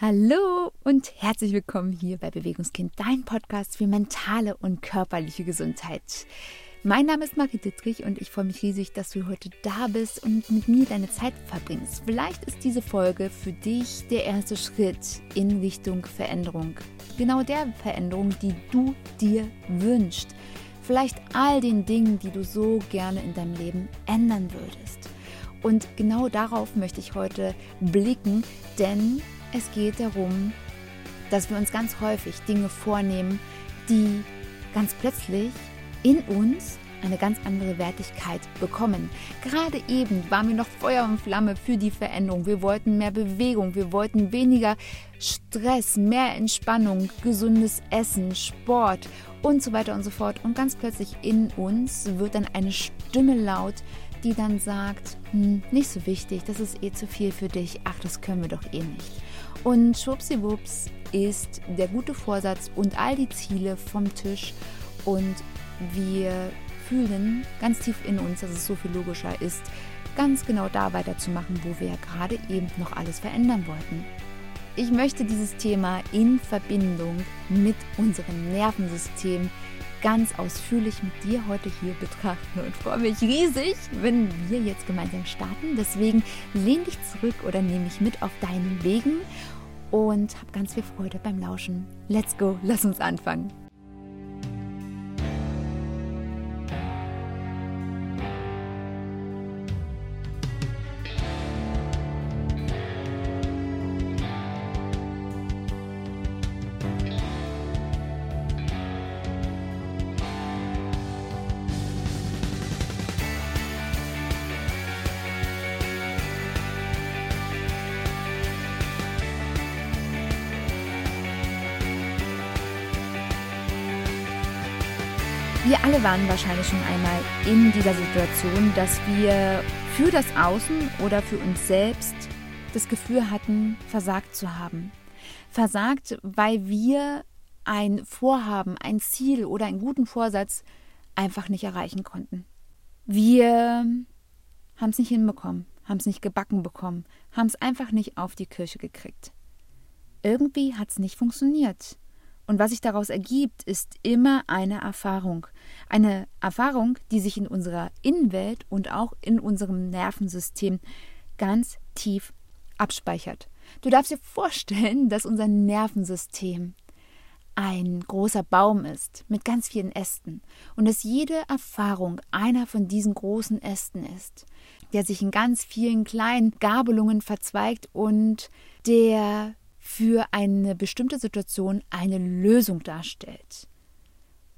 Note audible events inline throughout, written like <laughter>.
Hallo und herzlich willkommen hier bei Bewegungskind, dein Podcast für mentale und körperliche Gesundheit. Mein Name ist Marie Dittrich und ich freue mich riesig, dass du heute da bist und mit mir deine Zeit verbringst. Vielleicht ist diese Folge für dich der erste Schritt in Richtung Veränderung. Genau der Veränderung, die du dir wünschst. Vielleicht all den Dingen, die du so gerne in deinem Leben ändern würdest. Und genau darauf möchte ich heute blicken, denn es geht darum, dass wir uns ganz häufig Dinge vornehmen, die ganz plötzlich in uns eine ganz andere Wertigkeit bekommen. Gerade eben waren wir noch Feuer und Flamme für die Veränderung. Wir wollten mehr Bewegung, wir wollten weniger Stress, mehr Entspannung, gesundes Essen, Sport und so weiter und so fort. Und ganz plötzlich in uns wird dann eine Stimme laut, die dann sagt, hm, nicht so wichtig, das ist eh zu viel für dich, ach, das können wir doch eh nicht. Und schwuppsiwupps ist der gute Vorsatz und all die Ziele vom Tisch und wir fühlen ganz tief in uns, dass es so viel logischer ist, ganz genau da weiterzumachen, wo wir ja gerade eben noch alles verändern wollten. Ich möchte dieses Thema in Verbindung mit unserem Nervensystem ganz ausführlich mit dir heute hier betrachten und freue mich riesig, wenn wir jetzt gemeinsam starten. Deswegen lehn dich zurück oder nehme mich mit auf deinen Wegen und hab ganz viel Freude beim Lauschen. Let's go, lass uns anfangen. Wir alle waren wahrscheinlich schon einmal in dieser Situation, dass wir für das Außen oder für uns selbst das Gefühl hatten, versagt zu haben. Versagt, weil wir ein Vorhaben, ein Ziel oder einen guten Vorsatz einfach nicht erreichen konnten. Wir haben es nicht hinbekommen, haben es nicht gebacken bekommen, haben es einfach nicht auf die Kirche gekriegt. Irgendwie hat es nicht funktioniert. Und was sich daraus ergibt, ist immer eine Erfahrung. Eine Erfahrung, die sich in unserer Innenwelt und auch in unserem Nervensystem ganz tief abspeichert. Du darfst dir vorstellen, dass unser Nervensystem ein großer Baum ist mit ganz vielen Ästen und dass jede Erfahrung einer von diesen großen Ästen ist, der sich in ganz vielen kleinen Gabelungen verzweigt und der für eine bestimmte Situation eine Lösung darstellt.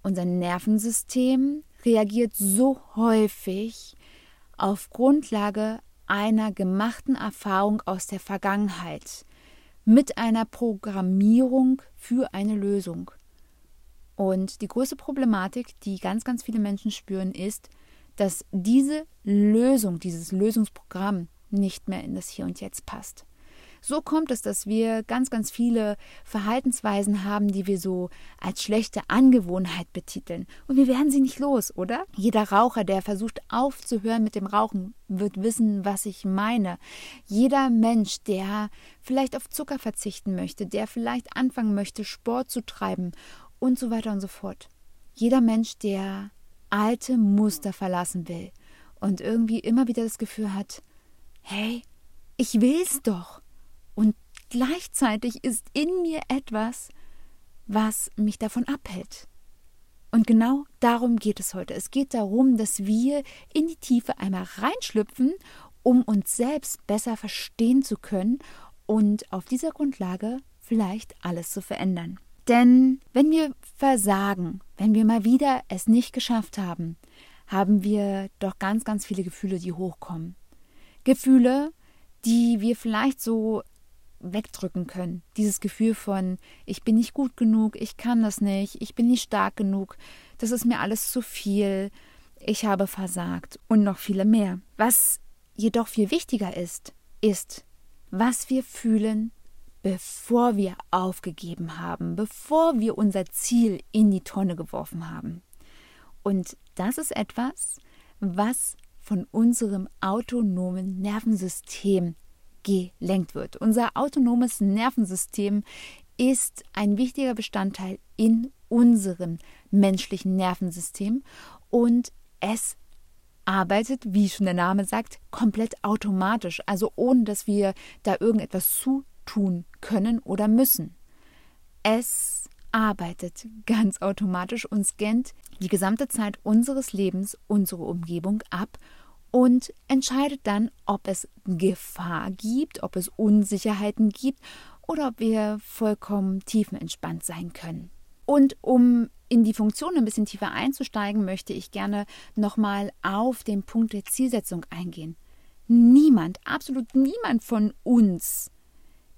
Unser Nervensystem reagiert so häufig auf Grundlage einer gemachten Erfahrung aus der Vergangenheit mit einer Programmierung für eine Lösung. Und die größte Problematik, die ganz, ganz viele Menschen spüren, ist, dass diese Lösung, dieses Lösungsprogramm nicht mehr in das Hier und Jetzt passt. So kommt es, dass wir ganz, ganz viele Verhaltensweisen haben, die wir so als schlechte Angewohnheit betiteln. Und wir werden sie nicht los, oder? Jeder Raucher, der versucht aufzuhören mit dem Rauchen, wird wissen, was ich meine. Jeder Mensch, der vielleicht auf Zucker verzichten möchte, der vielleicht anfangen möchte, Sport zu treiben und so weiter und so fort. Jeder Mensch, der alte Muster verlassen will und irgendwie immer wieder das Gefühl hat, hey, ich will's doch. Und gleichzeitig ist in mir etwas, was mich davon abhält. Und genau darum geht es heute. Es geht darum, dass wir in die Tiefe einmal reinschlüpfen, um uns selbst besser verstehen zu können und auf dieser Grundlage vielleicht alles zu verändern. Denn wenn wir versagen, wenn wir mal wieder es nicht geschafft haben, haben wir doch ganz, ganz viele Gefühle, die hochkommen. Gefühle, die wir vielleicht so wegdrücken können. Dieses Gefühl von, ich bin nicht gut genug, ich kann das nicht, ich bin nicht stark genug, das ist mir alles zu viel, ich habe versagt und noch viele mehr. Was jedoch viel wichtiger ist, ist, was wir fühlen, bevor wir aufgegeben haben, bevor wir unser Ziel in die Tonne geworfen haben. Und das ist etwas, was von unserem autonomen Nervensystem gelenkt wird. Unser autonomes Nervensystem ist ein wichtiger Bestandteil in unserem menschlichen Nervensystem und es arbeitet, wie schon der Name sagt, komplett automatisch, also ohne dass wir da irgendetwas zutun können oder müssen. Es arbeitet ganz automatisch und scannt die gesamte Zeit unseres Lebens unsere Umgebung ab und entscheidet dann, ob es Gefahr gibt, ob es Unsicherheiten gibt oder ob wir vollkommen tiefenentspannt sein können. Und um in die Funktion ein bisschen tiefer einzusteigen, möchte ich gerne nochmal auf den Punkt der Zielsetzung eingehen. Niemand, absolut niemand von uns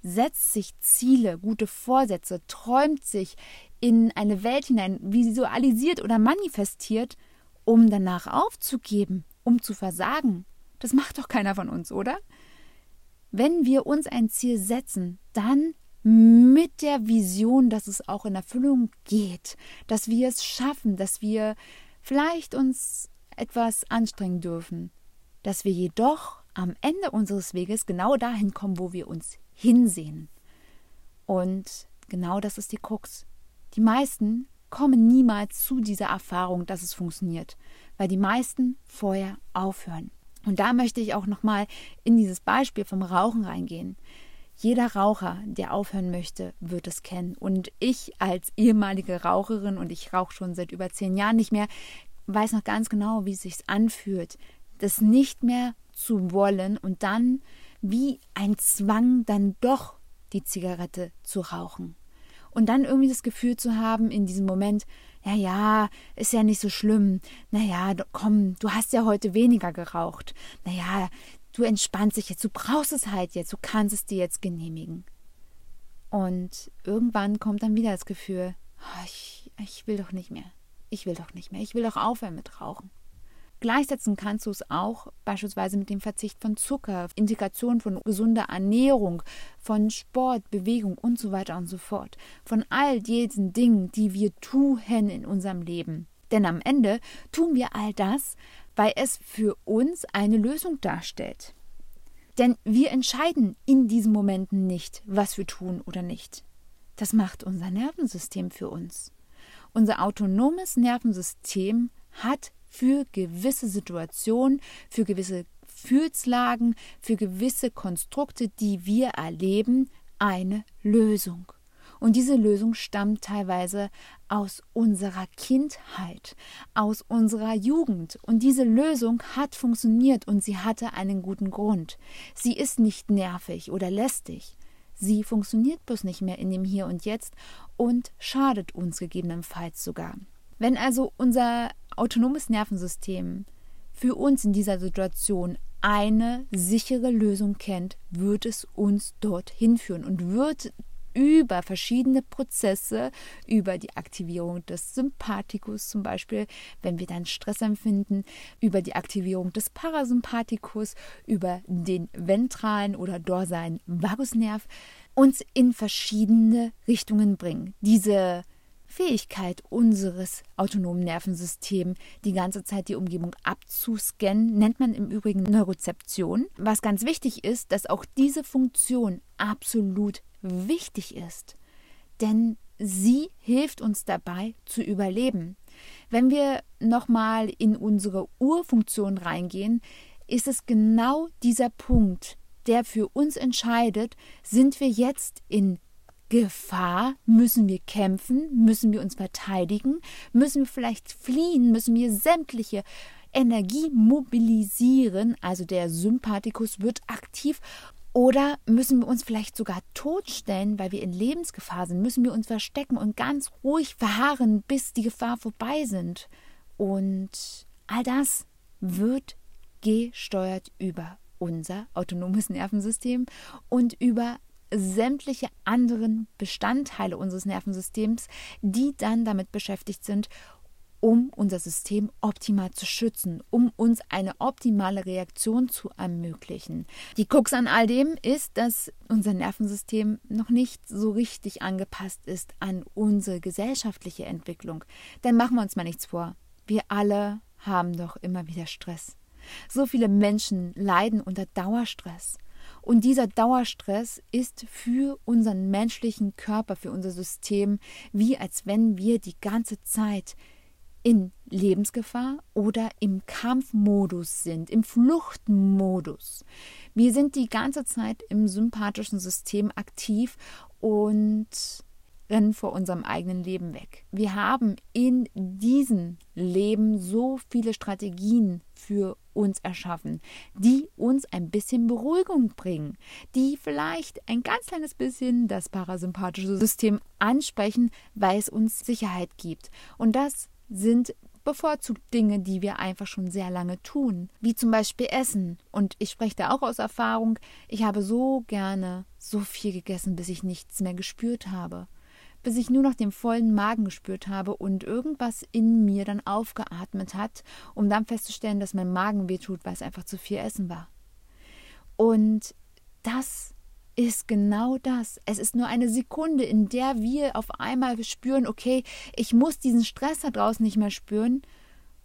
setzt sich Ziele, gute Vorsätze, träumt sich in eine Welt hinein, visualisiert oder manifestiert, um danach aufzugeben, um zu versagen. Das macht doch keiner von uns, oder? Wenn wir uns ein Ziel setzen, dann mit der Vision, dass es auch in Erfüllung geht, dass wir es schaffen, dass wir vielleicht uns etwas anstrengen dürfen, dass wir jedoch am Ende unseres Weges genau dahin kommen, wo wir uns hinsehen. Und genau das ist die Krux. Die meisten kommen niemals zu dieser Erfahrung, dass es funktioniert, weil die meisten vorher aufhören. Und da möchte ich auch nochmal in dieses Beispiel vom Rauchen reingehen. Jeder Raucher, der aufhören möchte, wird es kennen. Und ich als ehemalige Raucherin, und ich rauche schon seit über zehn Jahren nicht mehr, weiß noch ganz genau, wie es sich anfühlt, das nicht mehr zu wollen und dann wie ein Zwang dann doch die Zigarette zu rauchen. Und dann irgendwie das Gefühl zu haben in diesem Moment, ja, ja, ist ja nicht so schlimm. Naja, komm, du hast ja heute weniger geraucht. Naja, du entspannst dich jetzt, du brauchst es halt jetzt, du kannst es dir jetzt genehmigen. Und irgendwann kommt dann wieder das Gefühl, oh, ich, ich will doch nicht mehr. Ich will doch nicht mehr. Ich will doch aufhören mit Rauchen. Gleichsetzen kannst du es auch beispielsweise mit dem Verzicht von Zucker, Integration von gesunder Ernährung, von Sport, Bewegung und so weiter und so fort. Von all diesen Dingen, die wir tun in unserem Leben. Denn am Ende tun wir all das, weil es für uns eine Lösung darstellt. Denn wir entscheiden in diesen Momenten nicht, was wir tun oder nicht. Das macht unser Nervensystem für uns. Unser autonomes Nervensystem hat für gewisse Situationen, für gewisse Gefühlslagen, für gewisse Konstrukte, die wir erleben, eine Lösung. Und diese Lösung stammt teilweise aus unserer Kindheit, aus unserer Jugend. Und diese Lösung hat funktioniert und sie hatte einen guten Grund. Sie ist nicht nervig oder lästig. Sie funktioniert bloß nicht mehr in dem Hier und Jetzt und schadet uns gegebenenfalls sogar. Wenn also unser autonomes Nervensystem für uns in dieser Situation eine sichere Lösung kennt, wird es uns dorthin führen und wird über verschiedene Prozesse, über die Aktivierung des Sympathikus zum Beispiel, wenn wir dann Stress empfinden, über die Aktivierung des Parasympathikus, über den ventralen oder dorsalen Vagusnerv, uns in verschiedene Richtungen bringen. Diese Fähigkeit unseres autonomen Nervensystems, die ganze Zeit die Umgebung abzuscannen, nennt man im Übrigen Neurozeption. Was ganz wichtig ist, dass auch diese Funktion absolut wichtig ist, denn sie hilft uns dabei zu überleben. Wenn wir nochmal in unsere Urfunktion reingehen, ist es genau dieser Punkt, der für uns entscheidet, sind wir jetzt in Gefahr? Müssen wir kämpfen? Müssen wir uns verteidigen? Müssen wir vielleicht fliehen? Müssen wir sämtliche Energie mobilisieren? Also der Sympathikus wird aktiv. Oder müssen wir uns vielleicht sogar totstellen, weil wir in Lebensgefahr sind? Müssen wir uns verstecken und ganz ruhig verharren, bis die Gefahr vorbei sind? Und all das wird gesteuert über unser autonomes Nervensystem und über sämtliche anderen Bestandteile unseres Nervensystems, die dann damit beschäftigt sind, um unser System optimal zu schützen, um uns eine optimale Reaktion zu ermöglichen. Die Krux an all dem ist, dass unser Nervensystem noch nicht so richtig angepasst ist an unsere gesellschaftliche Entwicklung. Denn machen wir uns mal nichts vor. Wir alle haben doch immer wieder Stress. So viele Menschen leiden unter Dauerstress. Und dieser Dauerstress ist für unseren menschlichen Körper, für unser System, wie als wenn wir die ganze Zeit in Lebensgefahr oder im Kampfmodus sind, im Fluchtmodus. Wir sind die ganze Zeit im sympathischen System aktiv und rennen vor unserem eigenen Leben weg. Wir haben in diesem Leben so viele Strategien für uns erschaffen, die uns ein bisschen Beruhigung bringen, die vielleicht ein ganz kleines bisschen das parasympathische System ansprechen, weil es uns Sicherheit gibt. Und das sind bevorzugt Dinge, die wir einfach schon sehr lange tun, wie zum Beispiel Essen. Und ich spreche da auch aus Erfahrung, ich habe so gerne so viel gegessen, bis ich nichts mehr gespürt habe bis ich nur noch den vollen Magen gespürt habe und irgendwas in mir dann aufgeatmet hat, um dann festzustellen, dass mein Magen wehtut, weil es einfach zu viel Essen war. Und das ist genau das. Es ist nur eine Sekunde, in der wir auf einmal spüren, okay, ich muss diesen Stress da draußen nicht mehr spüren.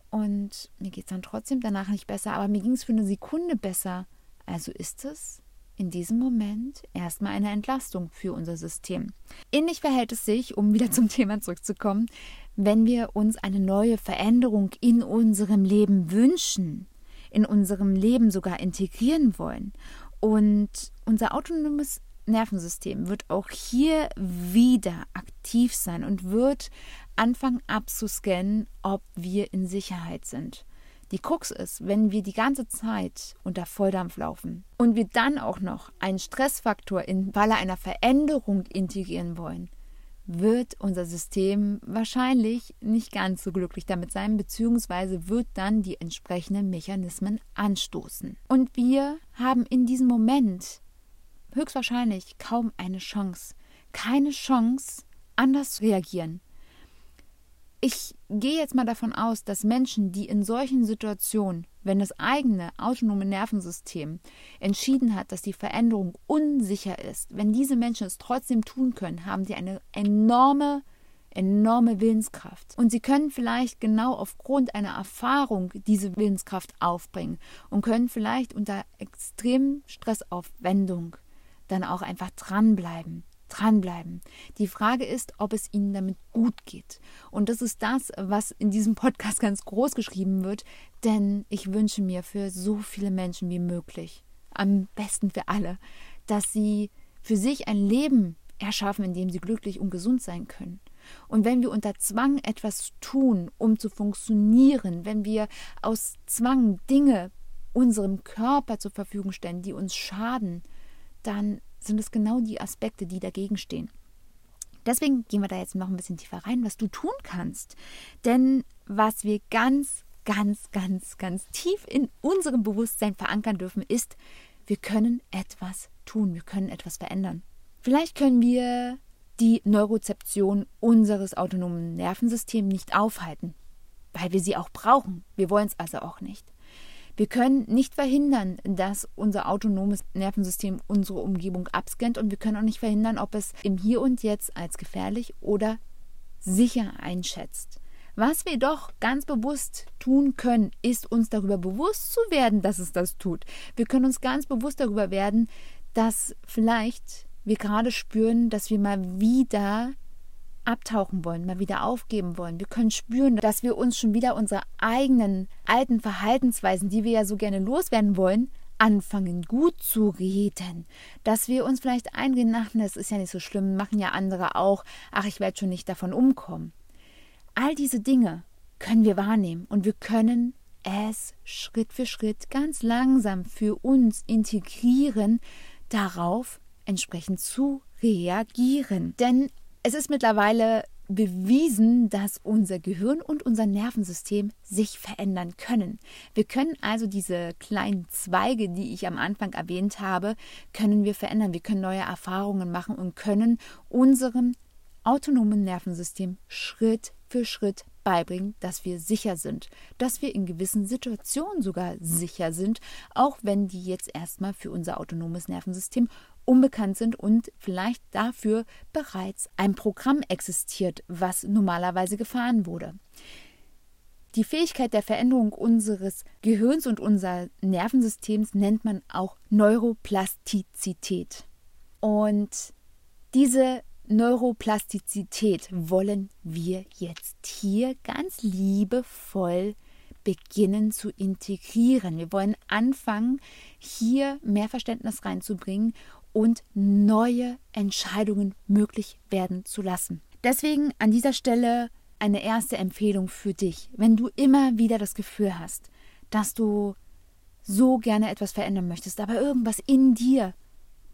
Und mir geht es dann trotzdem danach nicht besser, aber mir ging es für eine Sekunde besser. Also ist es in diesem Moment erstmal eine Entlastung für unser System. Ähnlich verhält es sich, um wieder zum Thema zurückzukommen, wenn wir uns eine neue Veränderung in unserem Leben wünschen, in unserem Leben sogar integrieren wollen. Und unser autonomes Nervensystem wird auch hier wieder aktiv sein und wird anfangen abzuscannen, ob wir in Sicherheit sind. Die Krux ist, wenn wir die ganze Zeit unter Volldampf laufen und wir dann auch noch einen Stressfaktor im Falle einer Veränderung integrieren wollen, wird unser System wahrscheinlich nicht ganz so glücklich damit sein, beziehungsweise wird dann die entsprechenden Mechanismen anstoßen. Und wir haben in diesem Moment höchstwahrscheinlich kaum eine Chance. Keine Chance, anders zu reagieren. Ich gehe jetzt mal davon aus, dass Menschen, die in solchen Situationen, wenn das eigene autonome Nervensystem entschieden hat, dass die Veränderung unsicher ist, wenn diese Menschen es trotzdem tun können, haben sie eine enorme, enorme Willenskraft. Und sie können vielleicht genau aufgrund einer Erfahrung diese Willenskraft aufbringen und können vielleicht unter extremem Stressaufwendung dann auch einfach dranbleiben dranbleiben. Die Frage ist, ob es ihnen damit gut geht. Und das ist das, was in diesem Podcast <laughs> ganz groß geschrieben wird, denn ich wünsche mir für so viele Menschen wie möglich, am besten für alle, dass sie für sich ein Leben erschaffen, in dem sie glücklich und gesund sein können. Und wenn wir unter Zwang etwas tun, um zu funktionieren, wenn wir aus Zwang Dinge unserem Körper zur Verfügung stellen, die uns schaden, dann sind es genau die Aspekte, die dagegen stehen. Deswegen gehen wir da jetzt noch ein bisschen tiefer rein, was du tun kannst. Denn was wir ganz, ganz, ganz, ganz tief in unserem Bewusstsein verankern dürfen, ist, wir können etwas tun, wir können etwas verändern. Vielleicht können wir die Neurozeption unseres autonomen Nervensystems nicht aufhalten, weil wir sie auch brauchen. Wir wollen es also auch nicht. Wir können nicht verhindern, dass unser autonomes Nervensystem unsere Umgebung abscannt und wir können auch nicht verhindern, ob es im Hier und Jetzt als gefährlich oder sicher einschätzt. Was wir doch ganz bewusst tun können, ist uns darüber bewusst zu werden, dass es das tut. Wir können uns ganz bewusst darüber werden, dass vielleicht wir gerade spüren, dass wir mal wieder abtauchen wollen, mal wieder aufgeben wollen. Wir können spüren, dass wir uns schon wieder unsere eigenen alten Verhaltensweisen, die wir ja so gerne loswerden wollen, anfangen gut zu reden. Dass wir uns vielleicht einreden, ach, das ist ja nicht so schlimm, machen ja andere auch, ach, ich werde schon nicht davon umkommen. All diese Dinge können wir wahrnehmen und wir können es Schritt für Schritt ganz langsam für uns integrieren, darauf entsprechend zu reagieren. Denn es ist mittlerweile bewiesen, dass unser Gehirn und unser Nervensystem sich verändern können. Wir können also diese kleinen Zweige, die ich am Anfang erwähnt habe, können wir verändern. Wir können neue Erfahrungen machen und können unserem autonomen Nervensystem Schritt für Schritt beibringen, dass wir sicher sind, dass wir in gewissen Situationen sogar sicher sind, auch wenn die jetzt erstmal für unser autonomes Nervensystem unbekannt sind und vielleicht dafür bereits ein Programm existiert, was normalerweise gefahren wurde. die Fähigkeit der Veränderung unseres Gehirns und unseres Nervensystems nennt man auch Neuroplastizität. Und diese Neuroplastizität wollen wir jetzt hier ganz liebevoll beginnen zu integrieren. Wir wollen anfangen, hier mehr Verständnis reinzubringen und neue Entscheidungen möglich werden zu lassen. Deswegen an dieser Stelle eine erste Empfehlung für dich. Wenn du immer wieder das Gefühl hast, dass du so gerne etwas verändern möchtest, aber irgendwas in dir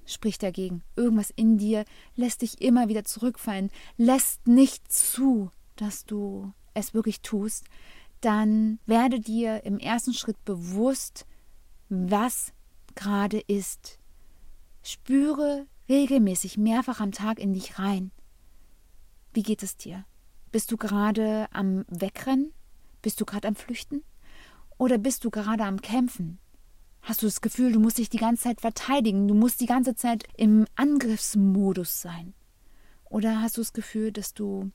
spricht dagegen. Irgendwas in dir lässt dich immer wieder zurückfallen, lässt nicht zu, dass du es wirklich tust, dann werde dir im ersten Schritt bewusst, was gerade ist. Spüre regelmäßig mehrfach am Tag in dich rein. Wie geht es dir? Bist du gerade am Wegrennen? Bist du gerade am Flüchten? Oder bist du gerade am Kämpfen? Hast du das Gefühl, du musst dich die ganze Zeit verteidigen, du musst die ganze Zeit im Angriffsmodus sein? Oder hast du das Gefühl, dass du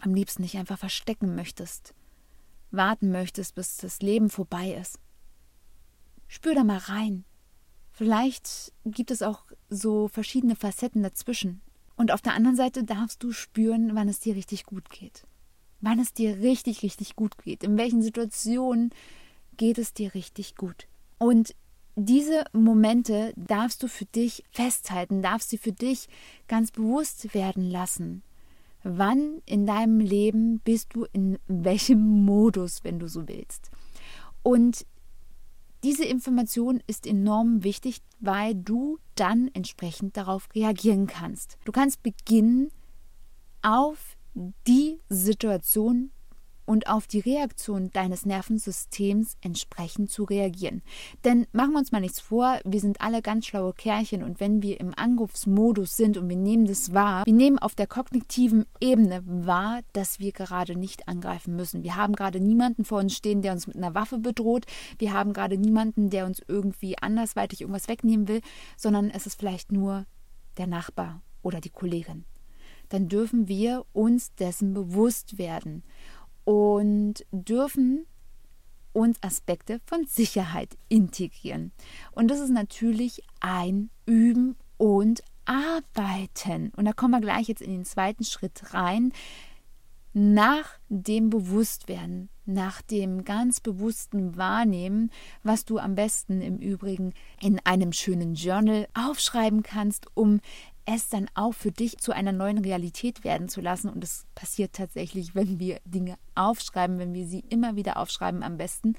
am liebsten dich einfach verstecken möchtest, warten möchtest, bis das Leben vorbei ist? Spür da mal rein. Vielleicht gibt es auch so verschiedene Facetten dazwischen. Und auf der anderen Seite darfst du spüren, wann es dir richtig gut geht. Wann es dir richtig, richtig gut geht. In welchen Situationen geht es dir richtig gut. Und diese Momente darfst du für dich festhalten, darfst sie für dich ganz bewusst werden lassen. Wann in deinem Leben bist du in welchem Modus, wenn du so willst? Und diese Information ist enorm wichtig, weil du dann entsprechend darauf reagieren kannst. Du kannst beginnen, auf die Situation und auf die Reaktion deines Nervensystems entsprechend zu reagieren. Denn machen wir uns mal nichts vor, wir sind alle ganz schlaue Kerlchen und wenn wir im Angriffsmodus sind und wir nehmen das wahr, wir nehmen auf der kognitiven Ebene wahr, dass wir gerade nicht angreifen müssen. Wir haben gerade niemanden vor uns stehen, der uns mit einer Waffe bedroht. Wir haben gerade niemanden, der uns irgendwie andersweitig irgendwas wegnehmen will, sondern es ist vielleicht nur der Nachbar oder die Kollegin. Dann dürfen wir uns dessen bewusst werden und dürfen uns Aspekte von Sicherheit integrieren. Und das ist natürlich ein Üben und Arbeiten. Und da kommen wir gleich jetzt in den zweiten Schritt rein. Nach dem Bewusstwerden, nach dem ganz bewussten Wahrnehmen, was du am besten im Übrigen in einem schönen Journal aufschreiben kannst, um es dann auch für dich zu einer neuen Realität werden zu lassen. Und es passiert tatsächlich, <laughs> wenn wir Dinge aufschreiben, wenn wir sie immer wieder aufschreiben am besten,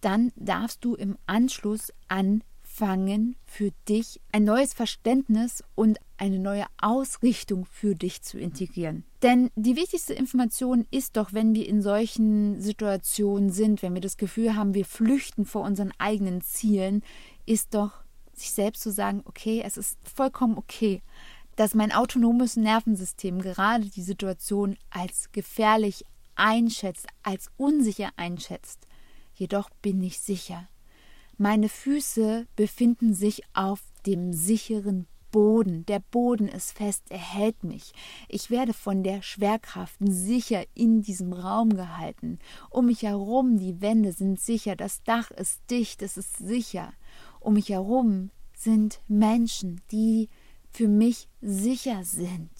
dann darfst du im Anschluss anfangen, für dich ein neues Verständnis und eine neue Ausrichtung für dich zu integrieren. Denn die wichtigste Information ist doch, wenn wir in solchen Situationen sind, wenn wir das Gefühl haben, wir flüchten vor unseren eigenen Zielen, ist doch sich selbst zu sagen, okay, es ist vollkommen okay, dass mein autonomes Nervensystem gerade die Situation als gefährlich einschätzt, als unsicher einschätzt. Jedoch bin ich sicher. Meine Füße befinden sich auf dem sicheren Boden. Der Boden ist fest, er hält mich. Ich werde von der Schwerkraft sicher in diesem Raum gehalten. Um mich herum, die Wände sind sicher, das Dach ist dicht, es ist sicher. Um mich herum sind Menschen, die für mich sicher sind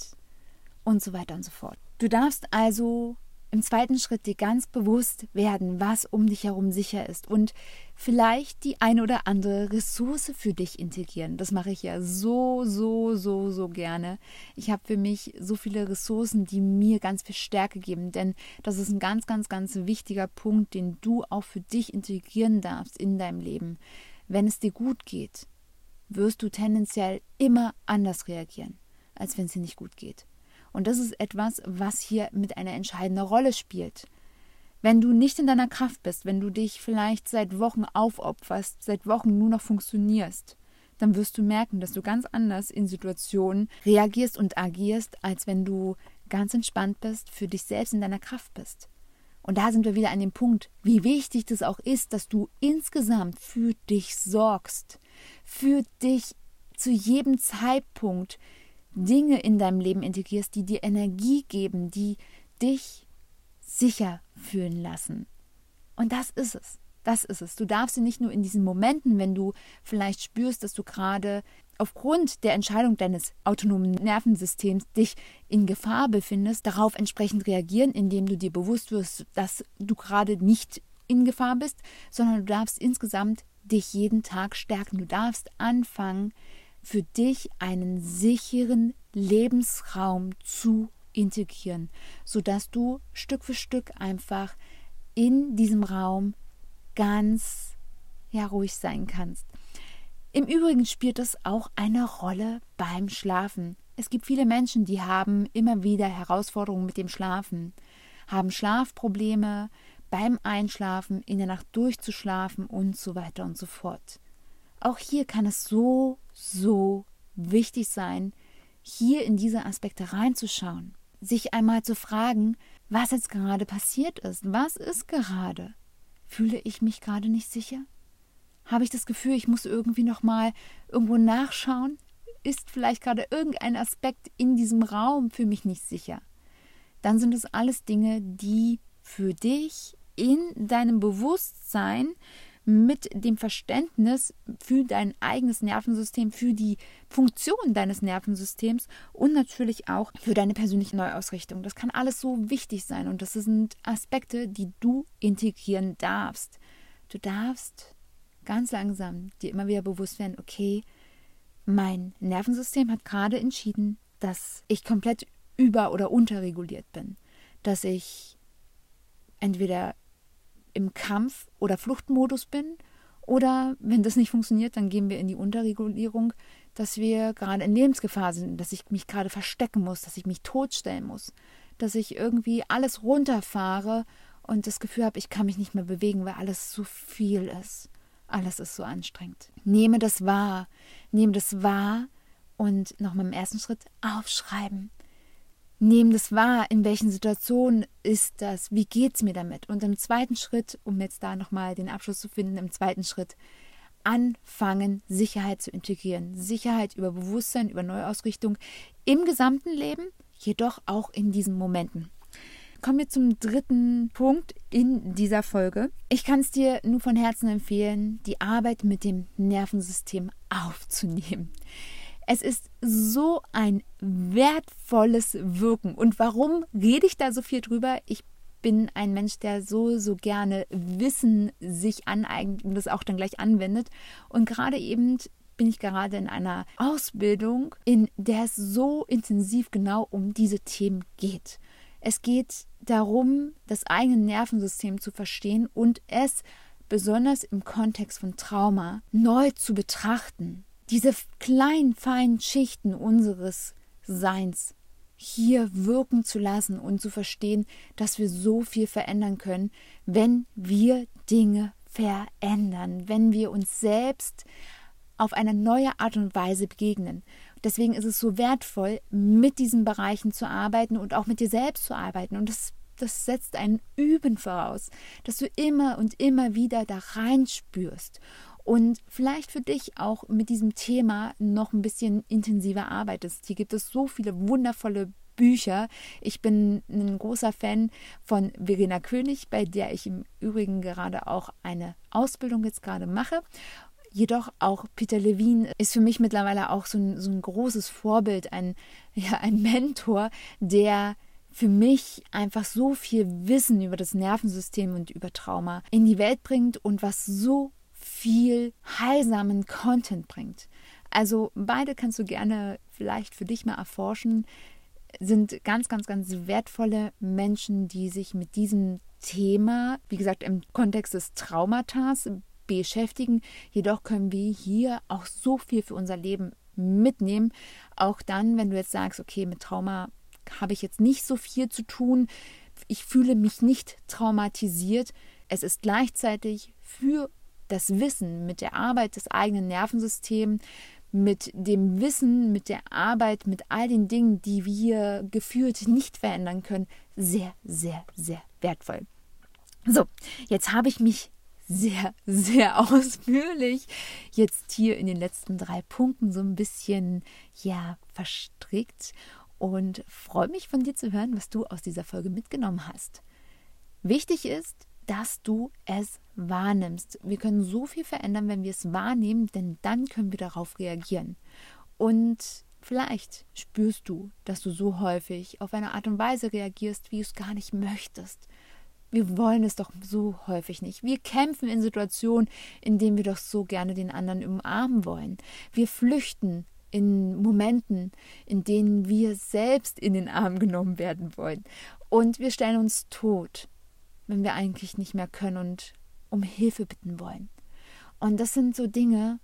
und so weiter und so fort. Du darfst also im zweiten Schritt dir ganz bewusst werden, was um dich herum sicher ist und vielleicht die eine oder andere Ressource für dich integrieren. Das mache ich ja so, so, so, so gerne. Ich habe für mich so viele Ressourcen, die mir ganz viel Stärke geben, denn das ist ein ganz, ganz, ganz wichtiger Punkt, den du auch für dich integrieren darfst in deinem Leben. Wenn es dir gut geht, wirst du tendenziell immer anders reagieren, als wenn es dir nicht gut geht. Und das ist etwas, was hier mit einer entscheidenden Rolle spielt. Wenn du nicht in deiner Kraft bist, wenn du dich vielleicht seit Wochen aufopferst, seit Wochen nur noch funktionierst, dann wirst du merken, dass du ganz anders in Situationen reagierst und agierst, als wenn du ganz entspannt bist, für dich selbst in deiner Kraft bist. Und da sind wir wieder an dem Punkt, wie wichtig das auch ist, dass du insgesamt für dich sorgst, für dich zu jedem Zeitpunkt Dinge in deinem Leben integrierst, die dir Energie geben, die dich sicher fühlen lassen. Und das ist es. Das ist es. Du darfst sie nicht nur in diesen Momenten, wenn du vielleicht spürst, dass du gerade aufgrund der Entscheidung deines autonomen Nervensystems dich in Gefahr befindest, darauf entsprechend reagieren, indem du dir bewusst wirst, dass du gerade nicht in Gefahr bist, sondern du darfst insgesamt dich jeden Tag stärken. Du darfst anfangen, für dich einen sicheren Lebensraum zu integrieren, sodass du Stück für Stück einfach in diesem Raum ganz ja ruhig sein kannst. Im Übrigen spielt es auch eine Rolle beim Schlafen. Es gibt viele Menschen, die haben immer wieder Herausforderungen mit dem Schlafen, haben Schlafprobleme beim Einschlafen, in der Nacht durchzuschlafen und so weiter und so fort. Auch hier kann es so, so wichtig sein, hier in diese Aspekte reinzuschauen, sich einmal zu fragen, was jetzt gerade passiert ist. Was ist gerade? Fühle ich mich gerade nicht sicher? Habe ich das Gefühl, ich muss irgendwie noch mal irgendwo nachschauen? Ist vielleicht gerade irgendein Aspekt in diesem Raum für mich nicht sicher? Dann sind es alles Dinge, die für dich in deinem Bewusstsein mit dem Verständnis für dein eigenes Nervensystem, für die Funktion deines Nervensystems und natürlich auch für deine persönliche Neuausrichtung. Das kann alles so wichtig sein und das sind Aspekte, die du integrieren darfst. Du darfst ganz langsam dir immer wieder bewusst werden, okay, mein Nervensystem hat gerade entschieden, dass ich komplett über- oder unterreguliert bin, dass ich entweder im Kampf- oder Fluchtmodus bin. Oder wenn das nicht funktioniert, dann gehen wir in die Unterregulierung, dass wir gerade in Lebensgefahr sind, dass ich mich gerade verstecken muss, dass ich mich totstellen muss, dass ich irgendwie alles runterfahre und das Gefühl habe, ich kann mich nicht mehr bewegen, weil alles zu viel ist. Alles ist so anstrengend. Nehme das wahr, nehme das wahr und nochmal im ersten Schritt aufschreiben nehmen das wahr, in welchen Situationen ist das, wie geht es mir damit. Und im zweiten Schritt, um jetzt da nochmal den Abschluss zu finden, im zweiten Schritt anfangen, Sicherheit zu integrieren. Sicherheit über Bewusstsein, über Neuausrichtung im gesamten Leben, jedoch auch in diesen Momenten. Kommen wir zum dritten Punkt in dieser Folge. Ich kann es dir nur von Herzen empfehlen, die Arbeit mit dem Nervensystem aufzunehmen. Es ist so ein wertvolles Wirken. Und warum rede ich da so viel drüber? Ich bin ein Mensch, der so, so gerne Wissen sich aneignet und das auch dann gleich anwendet. Und gerade eben bin ich gerade in einer Ausbildung, in der es so intensiv genau um diese Themen geht. Es geht darum, das eigene Nervensystem zu verstehen und es besonders im Kontext von Trauma neu zu betrachten diese kleinen, feinen Schichten unseres Seins hier wirken zu lassen und zu verstehen, dass wir so viel verändern können, wenn wir Dinge verändern, wenn wir uns selbst auf eine neue Art und Weise begegnen. Deswegen ist es so wertvoll, mit diesen Bereichen zu arbeiten und auch mit dir selbst zu arbeiten. Und das, das setzt ein Üben voraus, dass du immer und immer wieder da reinspürst und vielleicht für dich auch mit diesem Thema noch ein bisschen intensiver arbeitest. Hier gibt es so viele wundervolle Bücher. Ich bin ein großer Fan von Verena König, bei der ich im Übrigen gerade auch eine Ausbildung jetzt gerade mache. Jedoch auch Peter Levine ist für mich mittlerweile auch so ein, so ein großes Vorbild, ein, <laughs> ja, ein Mentor, der für mich einfach so viel Wissen über das Nervensystem und über Trauma in die Welt bringt und was so viel heilsamen Content bringt. Also beide kannst du gerne vielleicht für dich mal erforschen. Sind ganz, ganz, ganz wertvolle Menschen, die sich mit diesem Thema, wie gesagt, im Kontext des Traumatas beschäftigen. Jedoch können wir hier auch so viel für unser Leben mitnehmen. Auch dann, wenn du jetzt sagst, okay, mit Trauma habe ich jetzt nicht so viel zu tun. Ich fühle mich nicht traumatisiert. Es ist gleichzeitig für das Wissen, mit der Arbeit des eigenen Nervensystems, mit dem Wissen, mit der Arbeit, mit all den Dingen, die wir gefühlt nicht verändern können, sehr, sehr, sehr wertvoll. So, jetzt habe ich mich sehr, sehr <laughs> ausführlich jetzt hier in den letzten drei Punkten so ein bisschen ja verstrickt und freue mich von dir zu hören, was du aus dieser Folge mitgenommen hast. Wichtig ist, dass du es wahrnimmst. Wir können so viel verändern, wenn wir es wahrnehmen, denn dann können wir darauf reagieren. Und vielleicht spürst du, dass du so häufig auf eine Art und Weise reagierst, wie du es gar nicht möchtest. Wir wollen es doch so häufig nicht. Wir kämpfen in Situationen, in denen wir doch so gerne den anderen umarmen wollen. Wir flüchten in Momenten, in denen wir selbst in den Arm genommen werden wollen. Und wir stellen uns tot wenn wir eigentlich nicht mehr können und um Hilfe bitten wollen. Und das sind so Dinge,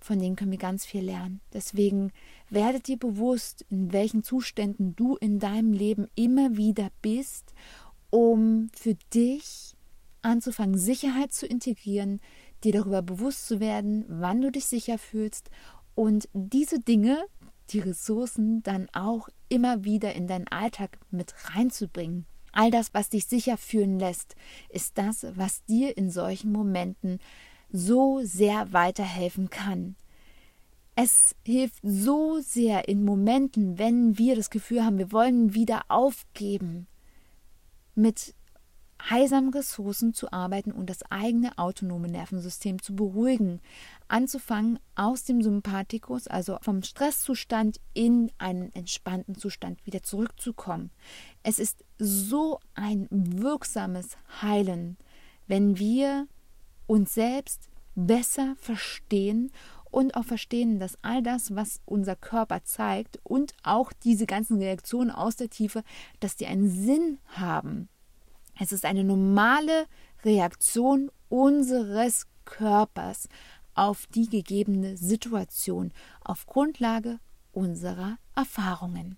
von denen können wir ganz viel lernen. Deswegen werdet dir bewusst, in welchen Zuständen du in deinem Leben immer wieder bist, um für dich anzufangen, Sicherheit zu integrieren, dir darüber bewusst zu werden, wann du dich sicher fühlst und diese Dinge, die Ressourcen, dann auch immer wieder in deinen Alltag mit reinzubringen. All das, was dich sicher fühlen lässt, ist das, was dir in solchen Momenten so sehr weiterhelfen kann. Es hilft so sehr in Momenten, wenn wir das Gefühl haben, wir wollen wieder aufgeben, mit heilsamen Ressourcen zu arbeiten und das eigene autonome Nervensystem zu beruhigen, anzufangen, aus dem Sympathikus, also vom Stresszustand in einen entspannten Zustand wieder zurückzukommen. Es ist so ein wirksames Heilen, wenn wir uns selbst besser verstehen und auch verstehen, dass all das, was unser Körper zeigt und auch diese ganzen Reaktionen aus der Tiefe, dass die einen Sinn haben. Es ist eine normale Reaktion unseres Körpers auf die gegebene Situation auf Grundlage unserer Erfahrungen.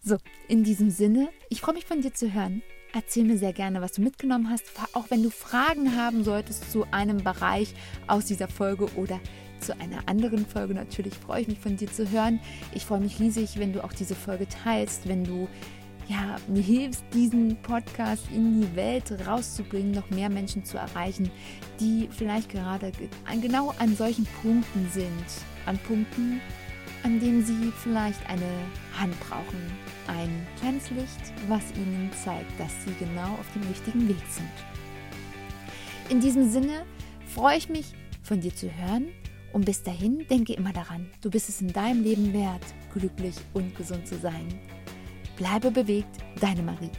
So, in diesem Sinne, ich freue mich von dir zu hören. Erzähl mir sehr gerne, was du mitgenommen hast, auch wenn du Fragen haben solltest zu einem Bereich aus dieser Folge oder zu einer anderen Folge. Natürlich freue ich mich von dir zu hören. Ich freue mich riesig, wenn du auch diese Folge teilst, wenn du ja, mir hilfst, diesen Podcast in die Welt rauszubringen, noch mehr Menschen zu erreichen, die vielleicht gerade genau an solchen Punkten sind. An Punkten, an denen sie vielleicht eine Hand brauchen. Ein kleines Licht, was ihnen zeigt, dass sie genau auf dem richtigen Weg sind. In diesem Sinne freue ich mich, von dir zu hören. Und bis dahin denke immer daran, du bist es in deinem Leben wert, glücklich und gesund zu sein. Bleibe bewegt, deine Marie.